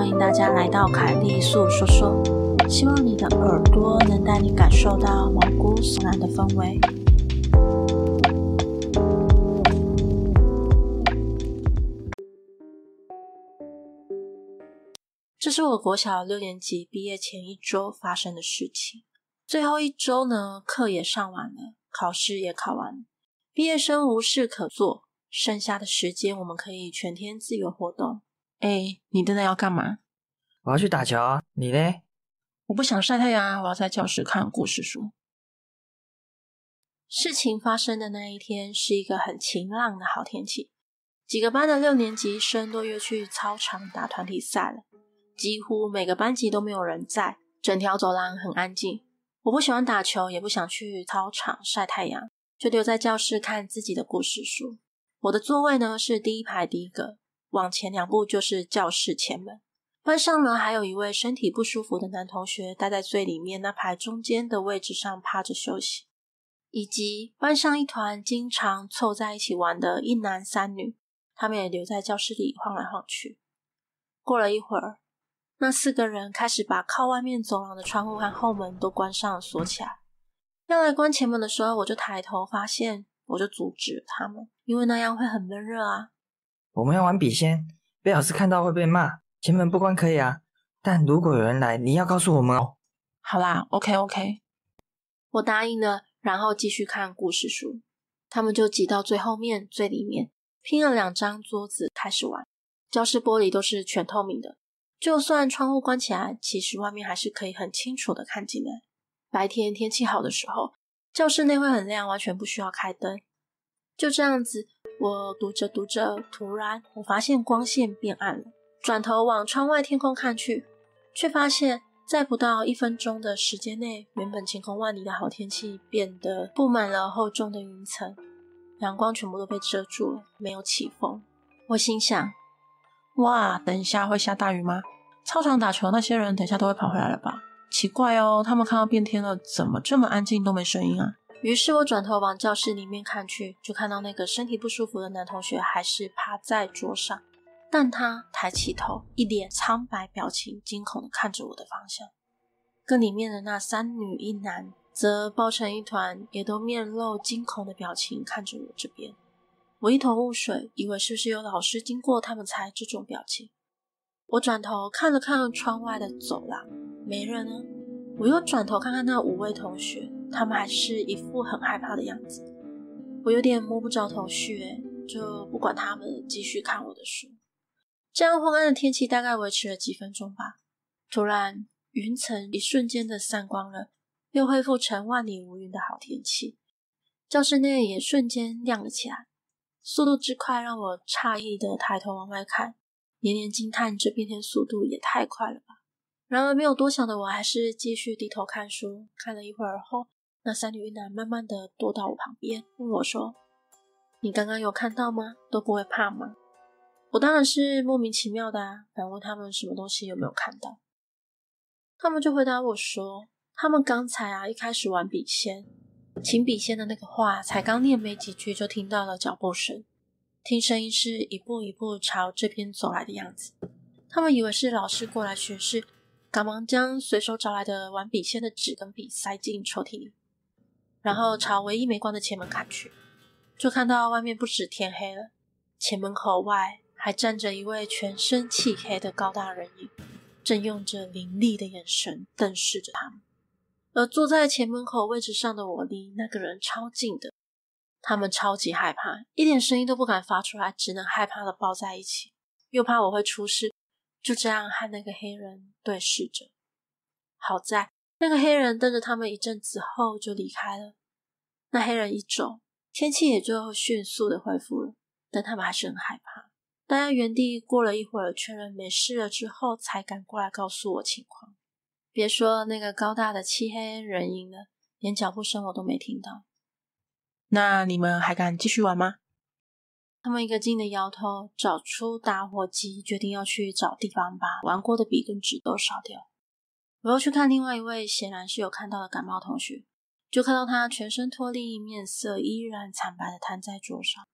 欢迎大家来到凯莉粟说说，希望你的耳朵能带你感受到毛骨悚然的氛围。这是我国小六年级毕业前一周发生的事情。最后一周呢，课也上完了，考试也考完了，毕业生无事可做，剩下的时间我们可以全天自由活动。哎，你真的要干嘛？我要去打球啊！你呢？我不想晒太阳，我要在教室看故事书。事情发生的那一天是一个很晴朗的好天气，几个班的六年级生都约去操场打团体赛了。几乎每个班级都没有人在，整条走廊很安静。我不喜欢打球，也不想去操场晒太阳，就留在教室看自己的故事书。我的座位呢是第一排第一个。往前两步就是教室前门。班上呢，还有一位身体不舒服的男同学待在最里面那排中间的位置上趴着休息，以及班上一团经常凑在一起玩的一男三女，他们也留在教室里晃来晃去。过了一会儿，那四个人开始把靠外面走廊的窗户和后门都关上锁起来。要来关前门的时候，我就抬头发现，我就阻止他们，因为那样会很闷热啊。我们要玩笔仙，被老师看到会被骂。前门不关可以啊，但如果有人来，你要告诉我们哦。好啦，OK OK。我答应了，然后继续看故事书。他们就挤到最后面、最里面，拼了两张桌子开始玩。教室玻璃都是全透明的，就算窗户关起来，其实外面还是可以很清楚的看进来。白天天气好的时候，教室内会很亮，完全不需要开灯。就这样子。我读着读着，突然我发现光线变暗了。转头往窗外天空看去，却发现，在不到一分钟的时间内，原本晴空万里的好天气变得布满了厚重的云层，阳光全部都被遮住了，没有起风。我心想：哇，等一下会下大雨吗？操场打球那些人，等一下都会跑回来了吧？奇怪哦，他们看到变天了，怎么这么安静，都没声音啊？于是我转头往教室里面看去，就看到那个身体不舒服的男同学还是趴在桌上，但他抬起头，一脸苍白表情，惊恐地看着我的方向。跟里面的那三女一男则抱成一团，也都面露惊恐的表情看着我这边。我一头雾水，以为是不是有老师经过，他们才这种表情。我转头看了看窗外的走廊，没人呢。我又转头看看那五位同学。他们还是一副很害怕的样子，我有点摸不着头绪，就不管他们，继续看我的书。这样昏暗的天气大概维持了几分钟吧。突然，云层一瞬间的散光了，又恢复成万里无云的好天气。教室内也瞬间亮了起来，速度之快让我诧异的抬头往外看，连连惊叹这变天速度也太快了吧。然而没有多想的我，还是继续低头看书。看了一会儿后，那三女一男慢慢的躲到我旁边，问我说：“你刚刚有看到吗？都不会怕吗？”我当然是莫名其妙的啊，反问他们什么东西有没有看到。他们就回答我说：“他们刚才啊，一开始玩笔仙，请笔仙的那个话才刚念没几句，就听到了脚步声，听声音是一步一步朝这边走来的样子。他们以为是老师过来巡视，赶忙将随手找来的玩笔仙的纸跟笔塞进抽屉里。”然后朝唯一没关的前门看去，就看到外面不止天黑了，前门口外还站着一位全身漆黑的高大人影，正用着凌厉的眼神瞪视着他们。而坐在前门口位置上的我离那个人超近的，他们超级害怕，一点声音都不敢发出来，只能害怕的抱在一起，又怕我会出事，就这样和那个黑人对视着。好在。那个黑人瞪着他们一阵子后就离开了。那黑人一走，天气也就迅速的恢复了，但他们还是很害怕。大家原地过了一会儿，确认没事了之后，才赶过来告诉我情况。别说那个高大的漆黑人影了，连脚步声我都没听到。那你们还敢继续玩吗？他们一个劲的摇头，找出打火机，决定要去找地方把玩过的笔跟纸都烧掉。我又去看另外一位显然是有看到的感冒同学，就看到他全身脱力，面色依然惨白的瘫在桌上。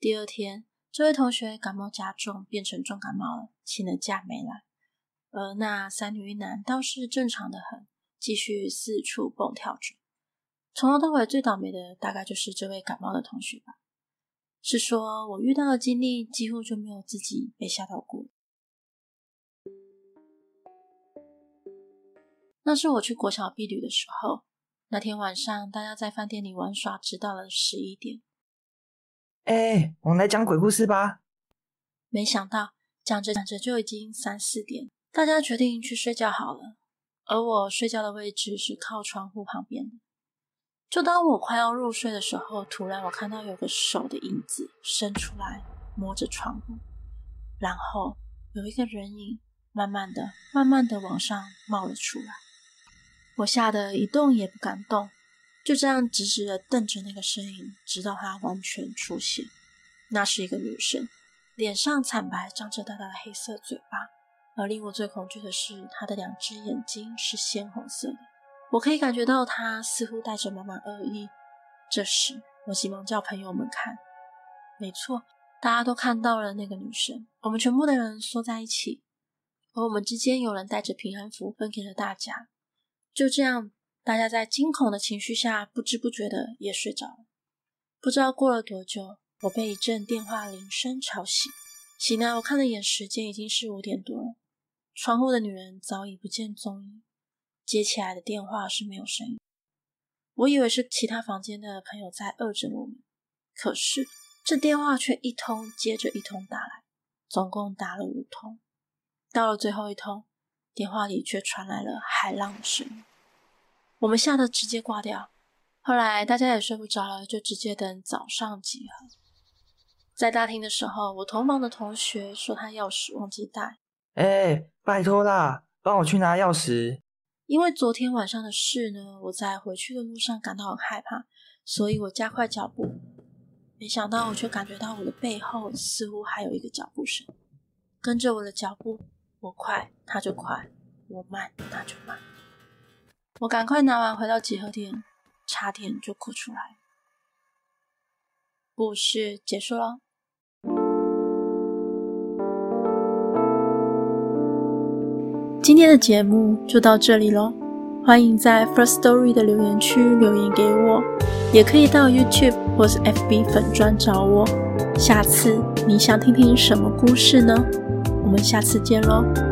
第二天，这位同学感冒加重，变成重感冒了，请了假没来。而那三女一男倒是正常的很，继续四处蹦跳着。从头到尾最倒霉的大概就是这位感冒的同学吧。是说我遇到的经历几乎就没有自己被吓到过。那是我去国小避旅的时候，那天晚上大家在饭店里玩耍，直到了十一点。哎，我们来讲鬼故事吧。没想到讲着讲着就已经三四点，大家决定去睡觉好了。而我睡觉的位置是靠窗户旁边的。就当我快要入睡的时候，突然我看到有个手的影子伸出来摸着窗户，然后有一个人影慢慢的、慢慢的往上冒了出来。我吓得一动也不敢动，就这样直直的瞪着那个身影，直到它完全出现。那是一个女生，脸上惨白，张着大大的黑色嘴巴，而令我最恐惧的是，她的两只眼睛是鲜红色的。我可以感觉到她似乎带着满满恶意。这时，我急忙叫朋友们看，没错，大家都看到了那个女生。我们全部的人缩在一起，而我们之间有人带着平安符分给了大家。就这样，大家在惊恐的情绪下，不知不觉的也睡着了。不知道过了多久，我被一阵电话铃声吵醒。醒来，我看了眼时间，已经是五点多了。窗户的女人早已不见踪影。接起来的电话是没有声音，我以为是其他房间的朋友在恶整我们，可是这电话却一通接着一通打来，总共打了五通。到了最后一通，电话里却传来了海浪的声音，我们吓得直接挂掉。后来大家也睡不着了，就直接等早上集合。在大厅的时候，我同房的同学说他钥匙忘记带，哎，拜托啦，帮我去拿钥匙。因为昨天晚上的事呢，我在回去的路上感到很害怕，所以我加快脚步。没想到，我却感觉到我的背后似乎还有一个脚步声，跟着我的脚步，我快他就快，我慢他就慢。我赶快拿完回到集合点，差点就哭出来。故事结束了。今天的节目就到这里喽，欢迎在 First Story 的留言区留言给我，也可以到 YouTube 或是 FB 粉专找我。下次你想听听什么故事呢？我们下次见喽。